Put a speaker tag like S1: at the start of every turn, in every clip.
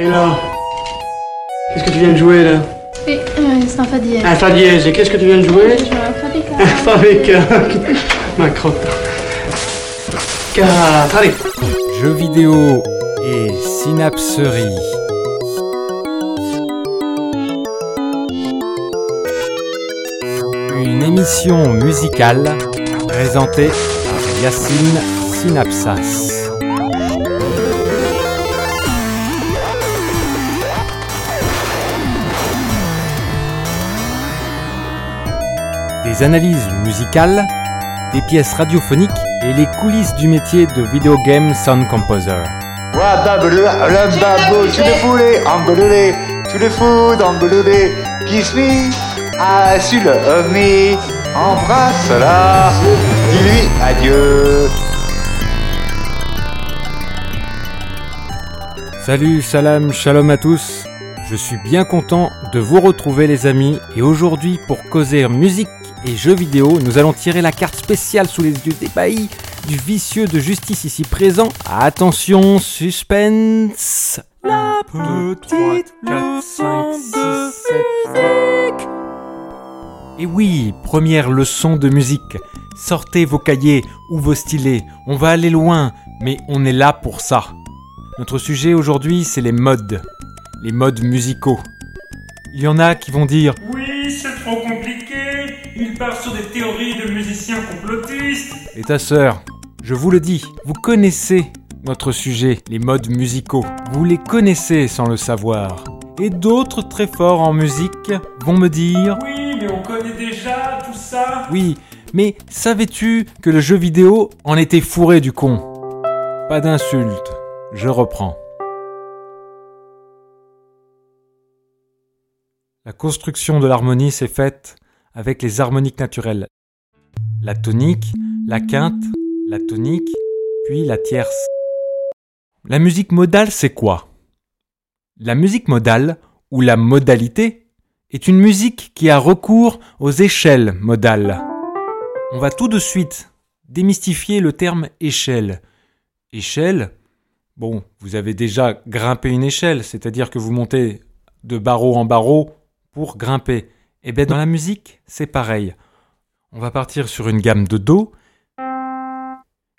S1: Et là Qu'est-ce que tu viens de jouer là
S2: Oui, euh, c'est un fa dièse.
S1: Un fa dièse. Et qu'est-ce que tu viens de jouer
S2: Je joue un fa.
S1: Un fa bécane. Ma crotte. Quatre, allez.
S3: Jeux vidéo et synapserie. Une émission musicale présentée par Yacine Synapsas. Des analyses musicales, des pièces radiophoniques et les coulisses du métier de video game sound composer.
S4: Ah, embrasse-la, dis-lui adieu.
S3: Salut, salam, shalom à tous. Je suis bien content de vous retrouver les amis et aujourd'hui pour causer musique et jeux vidéo, nous allons tirer la carte spéciale sous les yeux d'ébahis du vicieux de justice ici présent. Attention, suspense. La petite leçon de musique. Et oui, première leçon de musique. Sortez vos cahiers ou vos stylets. On va aller loin, mais on est là pour ça. Notre sujet aujourd'hui, c'est les modes. Les modes musicaux. Il y en a qui vont dire
S5: Oui, c'est trop compliqué. Il part sur des théories de musiciens complotistes.
S3: Et ta sœur, je vous le dis, vous connaissez notre sujet, les modes musicaux. Vous les connaissez sans le savoir. Et d'autres très forts en musique vont me dire
S5: Oui, mais on connaît déjà tout ça.
S3: Oui, mais savais-tu que le jeu vidéo en était fourré du con? Pas d'insulte, je reprends. La construction de l'harmonie s'est faite avec les harmoniques naturelles. La tonique, la quinte, la tonique, puis la tierce. La musique modale, c'est quoi? La musique modale, ou la modalité, est une musique qui a recours aux échelles modales. On va tout de suite démystifier le terme échelle. Échelle, bon, vous avez déjà grimpé une échelle, c'est-à-dire que vous montez de barreau en barreau pour grimper. Et bien dans la musique, c'est pareil. On va partir sur une gamme de Do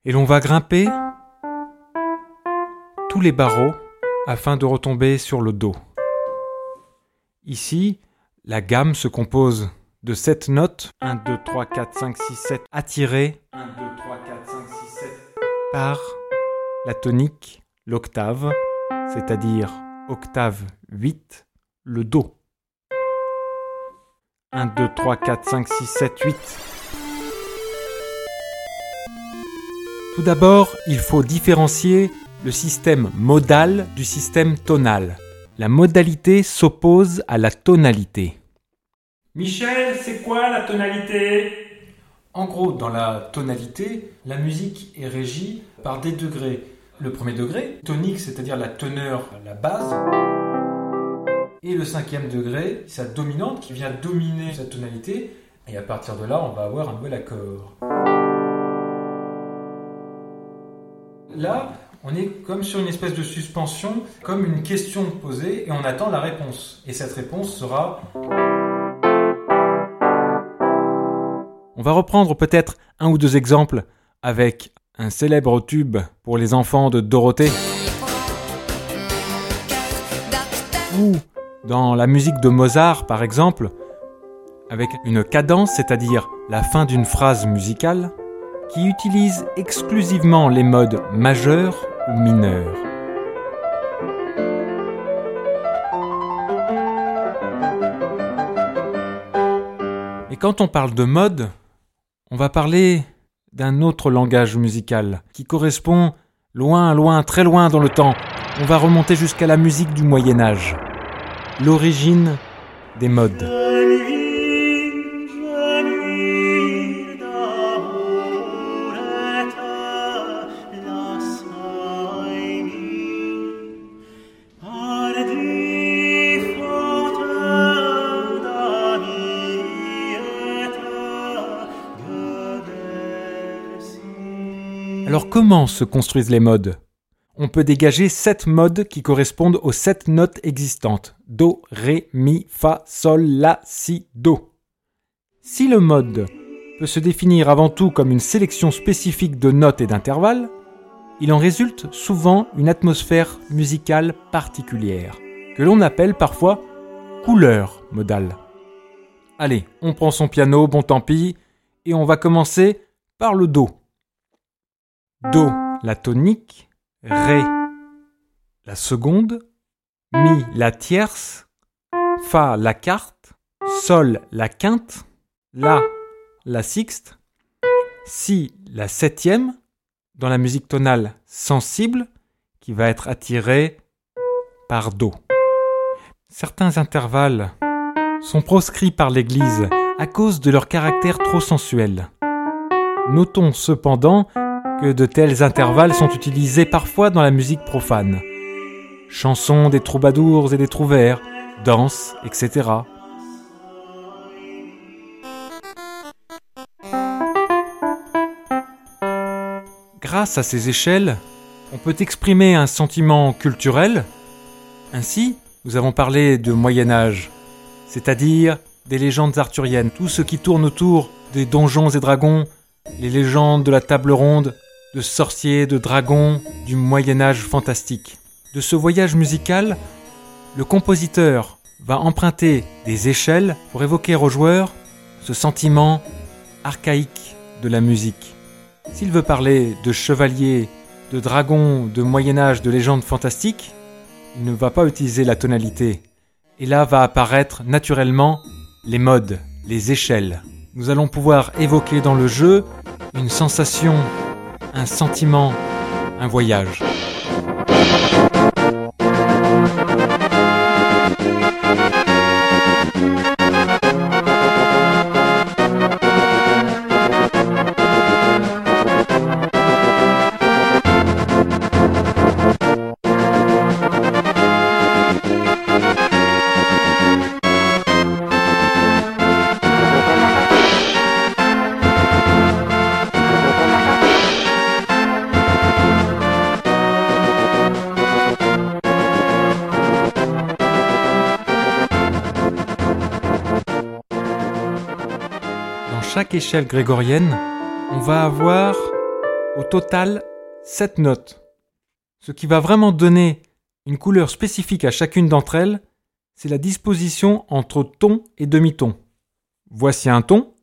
S3: et l'on va grimper tous les barreaux afin de retomber sur le Do. Ici, la gamme se compose de 7 notes 1, 2, 3, 4, 5, 6, 7 attirées 1, 2, 3, 4, 5, 6, 7 par la tonique, l'octave, c'est-à-dire octave 8, le Do. 1, 2, 3, 4, 5, 6, 7, 8. Tout d'abord, il faut différencier le système modal du système tonal. La modalité s'oppose à la tonalité.
S5: Michel, c'est quoi la tonalité?
S3: En gros, dans la tonalité, la musique est régie par des degrés. Le premier degré, tonique, c'est-à-dire la teneur, la base. Et le cinquième degré, sa dominante qui vient dominer sa tonalité. Et à partir de là, on va avoir un nouvel accord. Là, on est comme sur une espèce de suspension, comme une question posée, et on attend la réponse. Et cette réponse sera... On va reprendre peut-être un ou deux exemples avec un célèbre tube pour les enfants de Dorothée. Ou dans la musique de Mozart, par exemple, avec une cadence, c'est-à-dire la fin d'une phrase musicale, qui utilise exclusivement les modes majeurs ou mineurs. Et quand on parle de mode, on va parler d'un autre langage musical qui correspond loin, loin, très loin dans le temps. On va remonter jusqu'à la musique du Moyen Âge. L'origine des modes. Alors comment se construisent les modes? On peut dégager sept modes qui correspondent aux sept notes existantes. Do, Ré, Mi, Fa, Sol, La, Si, Do. Si le mode peut se définir avant tout comme une sélection spécifique de notes et d'intervalles, il en résulte souvent une atmosphère musicale particulière, que l'on appelle parfois couleur modale. Allez, on prend son piano, bon tant pis, et on va commencer par le Do. Do, la tonique, Ré, la seconde, Mi, la tierce, Fa, la quarte, Sol, la quinte, La, la sixte, Si, la septième, dans la musique tonale sensible, qui va être attirée par Do. Certains intervalles sont proscrits par l'Église à cause de leur caractère trop sensuel. Notons cependant que de tels intervalles sont utilisés parfois dans la musique profane. Chansons des troubadours et des trouvères, danses, etc. Grâce à ces échelles, on peut exprimer un sentiment culturel. Ainsi, nous avons parlé de Moyen Âge, c'est-à-dire des légendes arthuriennes, tout ce qui tourne autour des donjons et dragons, les légendes de la table ronde, de sorciers, de dragons, du Moyen Âge fantastique. De ce voyage musical, le compositeur va emprunter des échelles pour évoquer aux joueurs ce sentiment archaïque de la musique. S'il veut parler de chevaliers, de dragons, de Moyen Âge, de légendes fantastiques, il ne va pas utiliser la tonalité. Et là va apparaître naturellement les modes, les échelles. Nous allons pouvoir évoquer dans le jeu une sensation, un sentiment, un voyage. Grégorienne, on va avoir au total 7 notes. Ce qui va vraiment donner une couleur spécifique à chacune d'entre elles, c'est la disposition entre ton et demi-ton. Voici un ton,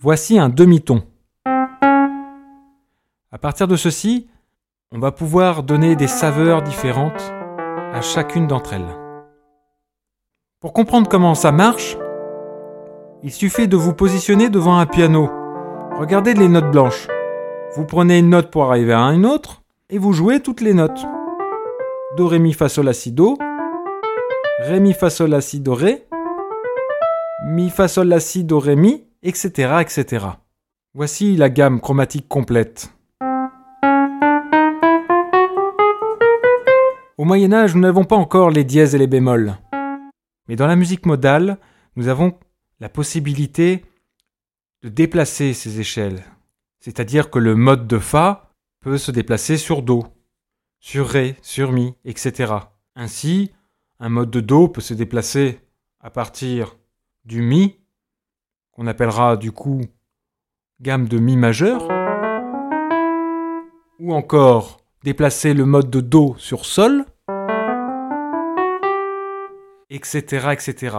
S3: voici un demi-ton. À partir de ceci, on va pouvoir donner des saveurs différentes à chacune d'entre elles. Pour comprendre comment ça marche, il suffit de vous positionner devant un piano. Regardez les notes blanches. Vous prenez une note pour arriver à une autre et vous jouez toutes les notes. Do, ré, mi, fa, sol, la, si, do. Ré, mi, fa, sol, la, si, do, ré. Mi, fa, sol, la, si, do, ré, mi, etc., etc. Voici la gamme chromatique complète. Au Moyen Âge, nous n'avons pas encore les dièses et les bémols. Mais dans la musique modale, nous avons la possibilité de déplacer ces échelles. C'est-à-dire que le mode de Fa peut se déplacer sur Do, sur Ré, sur Mi, etc. Ainsi, un mode de Do peut se déplacer à partir du Mi, qu'on appellera du coup gamme de Mi majeur, ou encore déplacer le mode de Do sur Sol, etc. etc.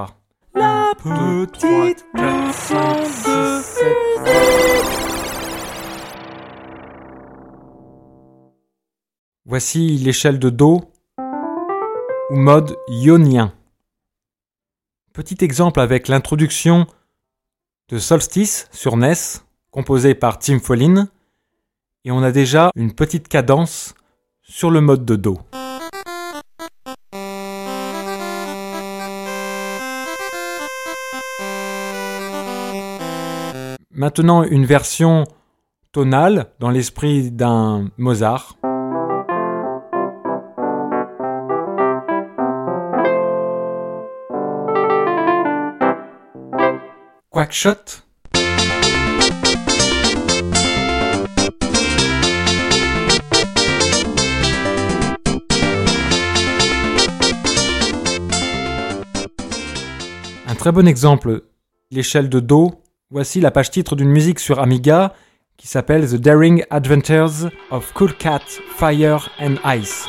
S3: La petite 4, 5, 6, 7. Voici l'échelle de Do ou mode ionien. Petit exemple avec l'introduction de Solstice sur NES, composé par Tim Follin, et on a déjà une petite cadence sur le mode de Do. Maintenant une version tonale dans l'esprit d'un Mozart. Quackshot Un très bon exemple, l'échelle de Do voici la page titre d'une musique sur Amiga qui s'appelle The Daring Adventures of Cool Cat, Fire and Ice.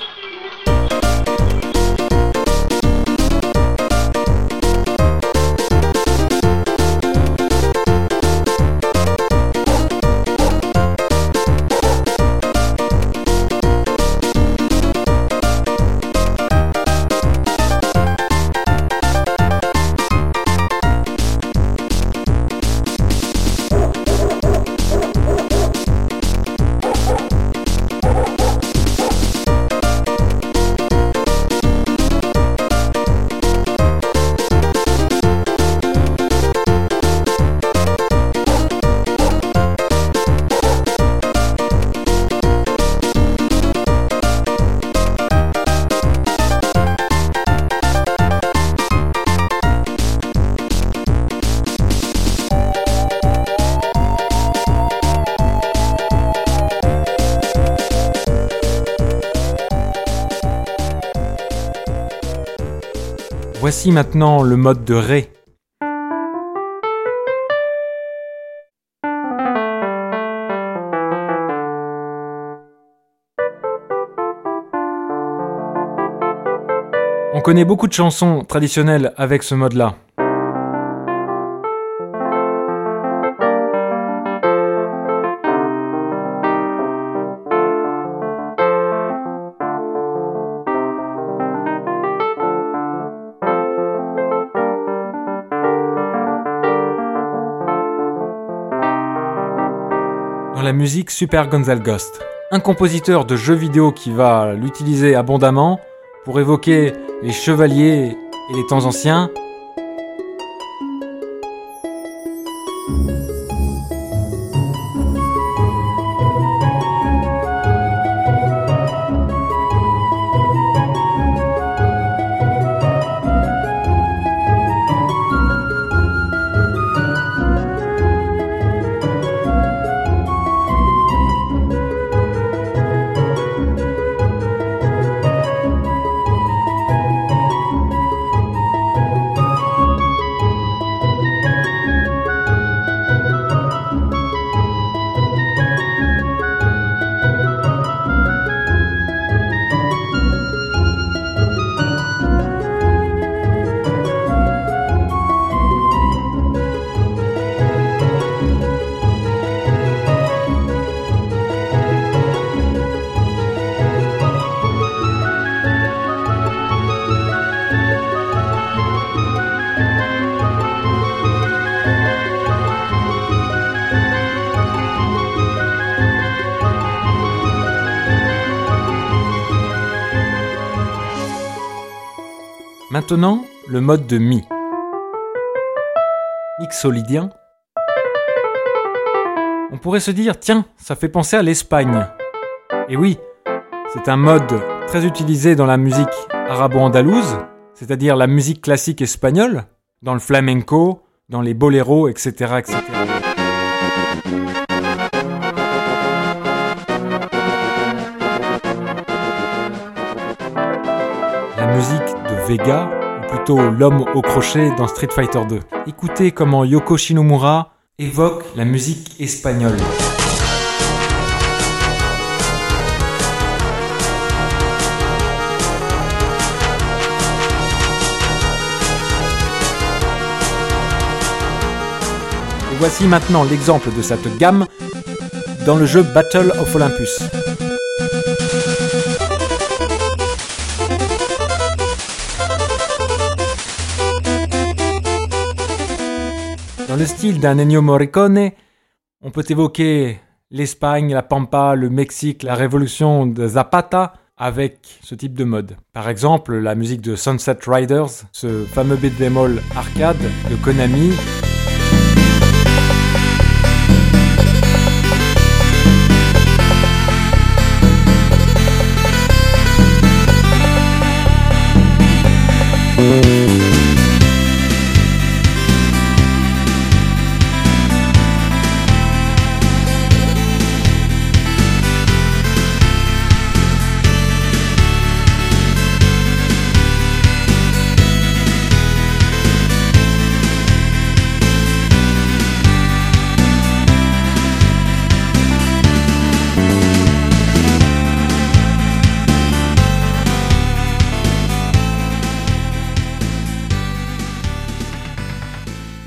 S3: Voici maintenant le mode de Ré. On connaît beaucoup de chansons traditionnelles avec ce mode-là. La musique Super Gonzal Ghost. Un compositeur de jeux vidéo qui va l'utiliser abondamment pour évoquer les chevaliers et les temps anciens. Maintenant, le mode de Mi. Mixolydien. On pourrait se dire, tiens, ça fait penser à l'Espagne. Et oui, c'est un mode très utilisé dans la musique arabo-andalouse, c'est-à-dire la musique classique espagnole, dans le flamenco, dans les boléros, etc. etc. La musique de Vega, l'homme au crochet dans Street Fighter 2. Écoutez comment Yoko Shinomura évoque la musique espagnole. Voici maintenant l'exemple de cette gamme dans le jeu Battle of Olympus. Le style d'un Ennio Morricone, on peut évoquer l'Espagne, la Pampa, le Mexique, la révolution de Zapata avec ce type de mode. Par exemple, la musique de Sunset Riders, ce fameux bémol arcade de Konami,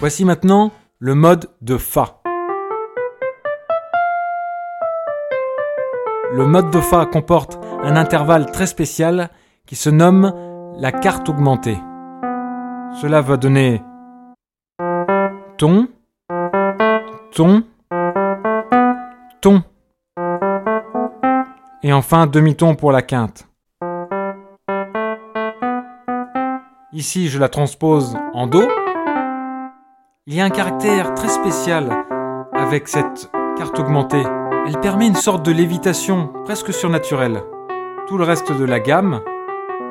S3: Voici maintenant le mode de Fa. Le mode de Fa comporte un intervalle très spécial qui se nomme la carte augmentée. Cela va donner ton, ton, ton. Et enfin demi-ton pour la quinte. Ici, je la transpose en Do. Il y a un caractère très spécial avec cette carte augmentée. Elle permet une sorte de lévitation presque surnaturelle. Tout le reste de la gamme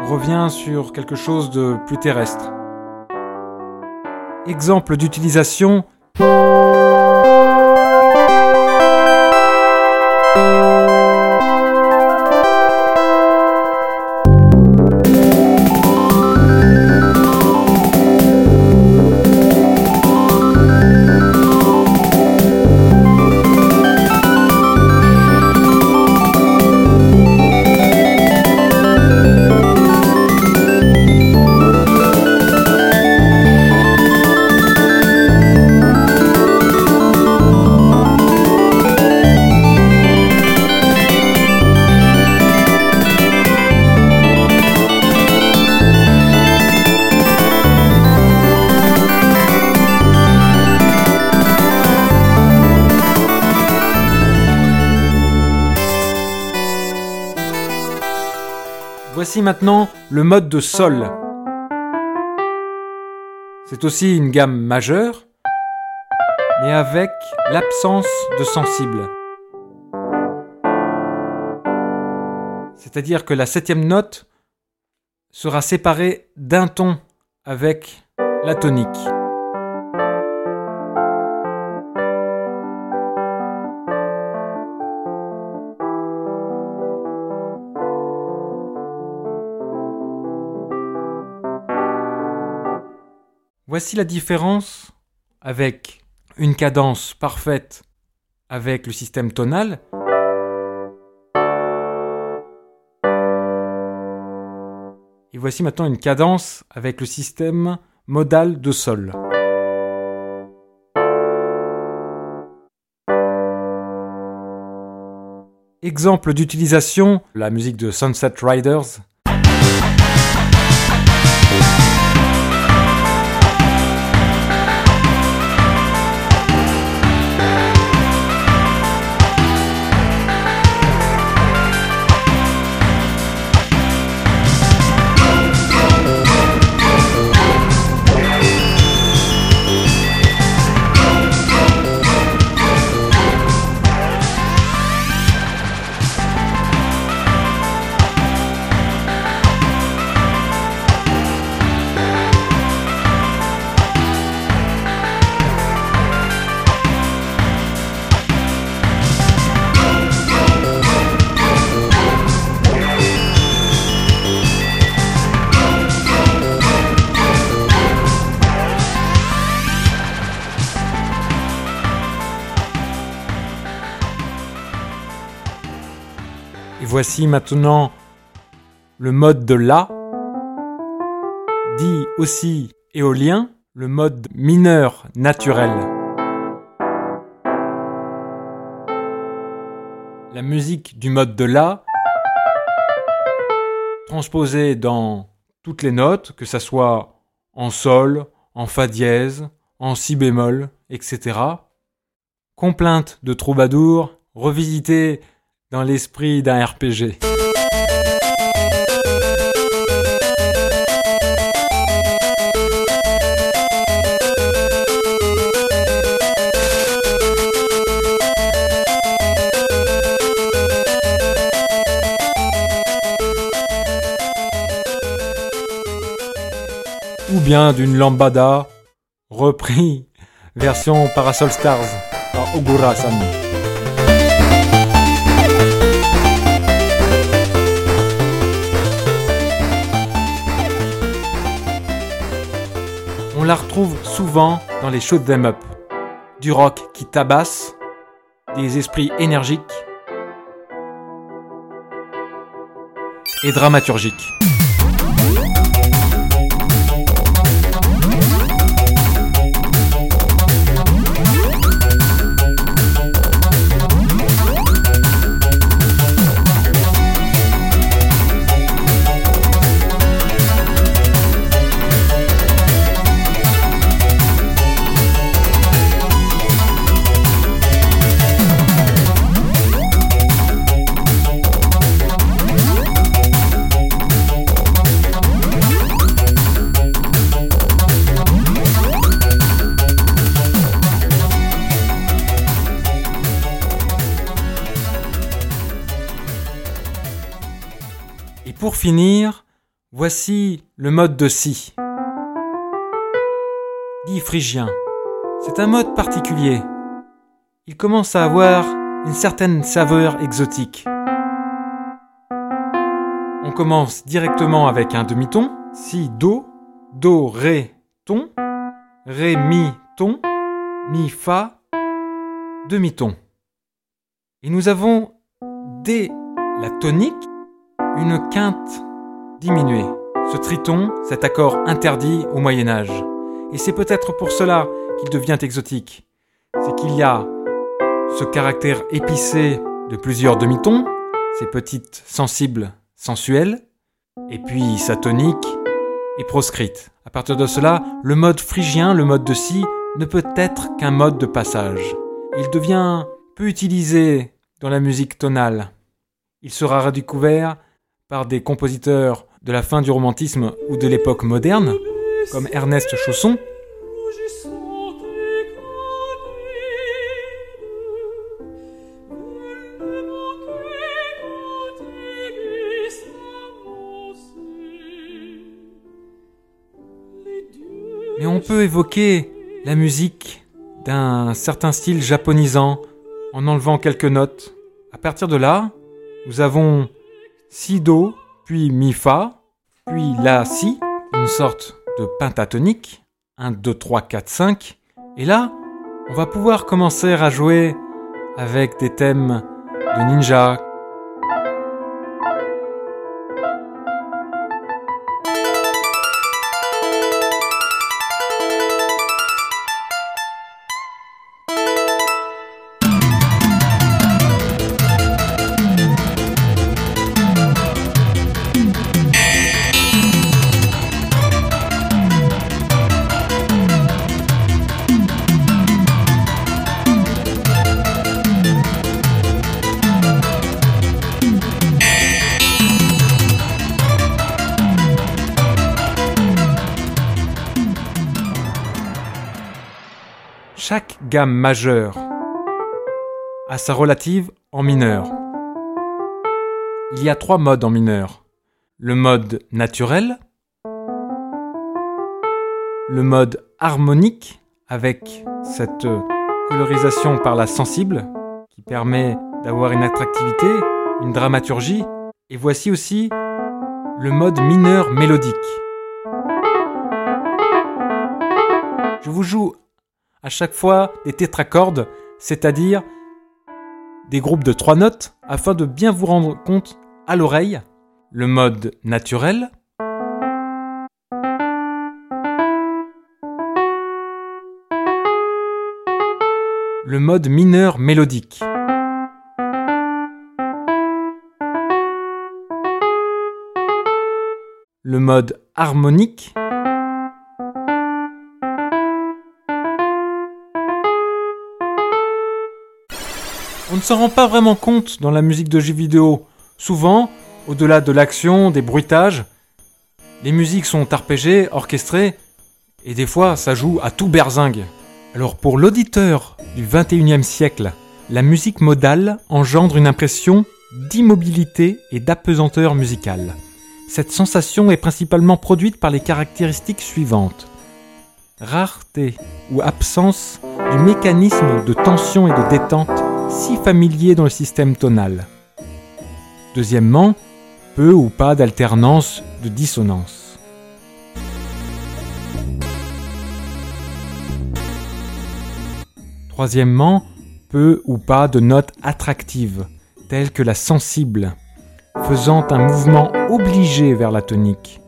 S3: revient sur quelque chose de plus terrestre. Exemple d'utilisation. Voici maintenant le mode de Sol. C'est aussi une gamme majeure, mais avec l'absence de sensible. C'est-à-dire que la septième note sera séparée d'un ton avec la tonique. Voici la différence avec une cadence parfaite avec le système tonal. Et voici maintenant une cadence avec le système modal de sol. Exemple d'utilisation, la musique de Sunset Riders voici maintenant le mode de La, dit aussi éolien, le mode mineur naturel. La musique du mode de La, transposée dans toutes les notes, que ça soit en sol, en fa dièse, en si bémol, etc. Complainte de troubadour, revisitée dans l'esprit d'un RPG. Ou bien d'une lambada repris version Parasol Stars par Ogura Sami. On la retrouve souvent dans les shoot them up. Du rock qui tabasse, des esprits énergiques et dramaturgiques. Finir, voici le mode de si. Dit phrygien. C'est un mode particulier. Il commence à avoir une certaine saveur exotique. On commence directement avec un demi-ton, si, do, do, ré, ton, ré, mi, ton, mi, fa, demi-ton. Et nous avons, dès la tonique, une quinte diminuée. Ce triton, cet accord interdit au Moyen Âge. Et c'est peut-être pour cela qu'il devient exotique. C'est qu'il y a ce caractère épicé de plusieurs demi-tons, ces petites sensibles sensuelles, et puis sa tonique est proscrite. À partir de cela, le mode phrygien, le mode de si, ne peut être qu'un mode de passage. Il devient peu utilisé dans la musique tonale. Il sera redécouvert par des compositeurs de la fin du romantisme ou de l'époque moderne, comme Ernest Chausson, Mais on peut évoquer la musique d'un certain style japonisant en enlevant quelques notes. À partir de là, nous avons si do, puis mi fa, puis la si, une sorte de pentatonique, 1 2 3 4 5 et là, on va pouvoir commencer à jouer avec des thèmes de ninja gamme majeure a sa relative en mineur. Il y a trois modes en mineur. Le mode naturel, le mode harmonique avec cette colorisation par la sensible qui permet d'avoir une attractivité, une dramaturgie, et voici aussi le mode mineur mélodique. Je vous joue à chaque fois des tétracordes, c'est-à-dire des groupes de trois notes, afin de bien vous rendre compte à l'oreille le mode naturel, le mode mineur mélodique. Le mode harmonique ne s'en rend pas vraiment compte dans la musique de jeux vidéo. Souvent, au-delà de l'action, des bruitages, les musiques sont arpégées, orchestrées, et des fois ça joue à tout berzingue. Alors pour l'auditeur du 21e siècle, la musique modale engendre une impression d'immobilité et d'apesanteur musicale. Cette sensation est principalement produite par les caractéristiques suivantes. Rareté ou absence du mécanisme de tension et de détente si familier dans le système tonal. Deuxièmement, peu ou pas d'alternance de dissonance. Troisièmement, peu ou pas de notes attractives, telles que la sensible, faisant un mouvement obligé vers la tonique.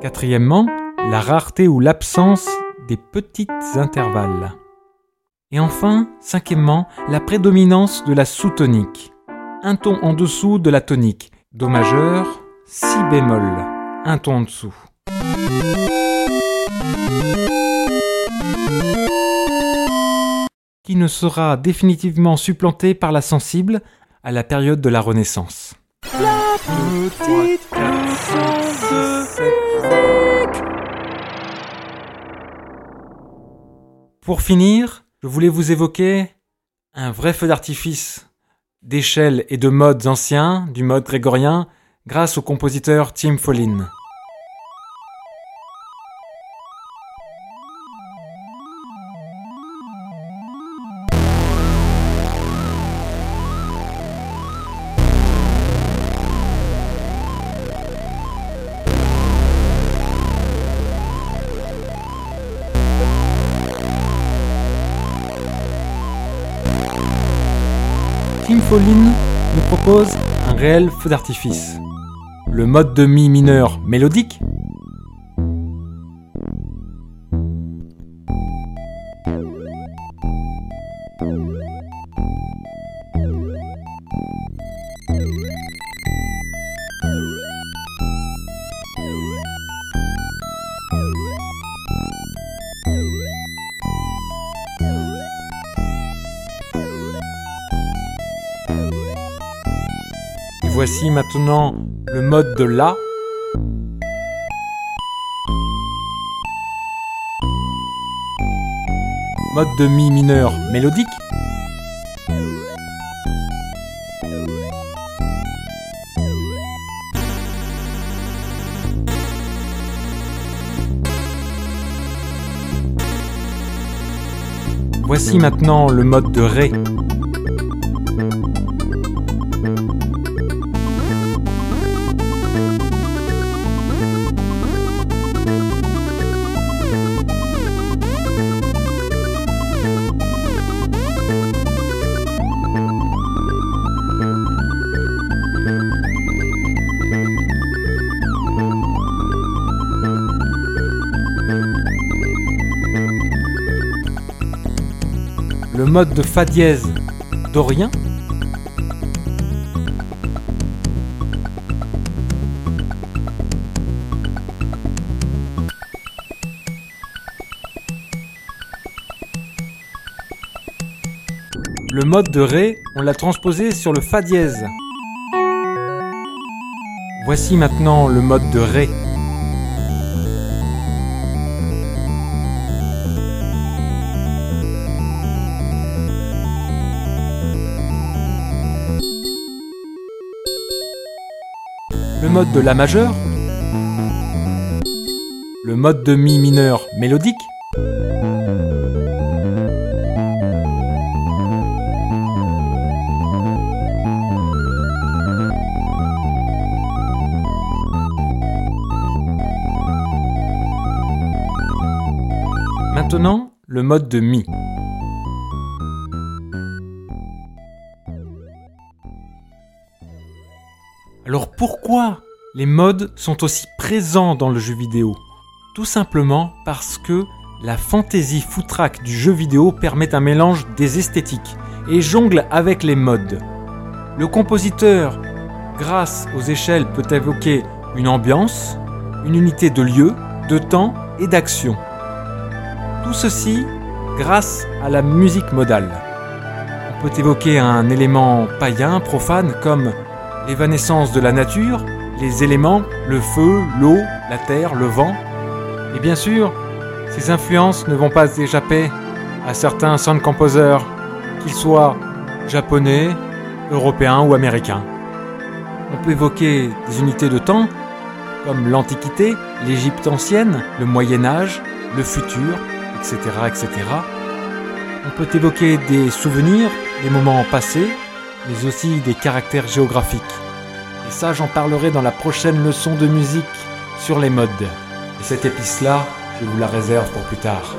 S3: Quatrièmement, la rareté ou l'absence des petits intervalles. Et enfin, cinquièmement, la prédominance de la sous-tonique. Un ton en dessous de la tonique. Do majeur, si bémol. Un ton en dessous. Qui ne sera définitivement supplanté par la sensible à la période de la Renaissance. Pour finir, je voulais vous évoquer un vrai feu d'artifice d'échelles et de modes anciens, du mode grégorien, grâce au compositeur Tim Follin. Follin nous propose un réel feu d'artifice. Le mode de mi mineur mélodique, voici maintenant le mode de La. Mode de Mi mineur mélodique. Voici maintenant le mode de Ré. Mode de Fa dièse dorien. Le mode de Ré, on l'a transposé sur le Fa dièse. Voici maintenant le mode de Ré. Mode de La majeur, le mode de Mi mineur mélodique, Maintenant, le mode de Mi. Alors pourquoi les modes sont aussi présents dans le jeu vidéo Tout simplement parce que la fantaisie foutraque du jeu vidéo permet un mélange des esthétiques et jongle avec les modes. Le compositeur, grâce aux échelles, peut évoquer une ambiance, une unité de lieu, de temps et d'action. Tout ceci grâce à la musique modale. On peut évoquer un élément païen, profane, comme l'évanescence de la nature, les éléments, le feu, l'eau, la terre, le vent. Et bien sûr, ces influences ne vont pas échapper à certains sound composers, qu'ils soient japonais, européens ou américains. On peut évoquer des unités de temps comme l'Antiquité, l'Égypte ancienne, le Moyen Âge, le futur, etc., etc. On peut évoquer des souvenirs, des moments passés, mais aussi des caractères géographiques. Ça, j'en parlerai dans la prochaine leçon de musique sur les modes. Et cette épice-là, je vous la réserve pour plus tard.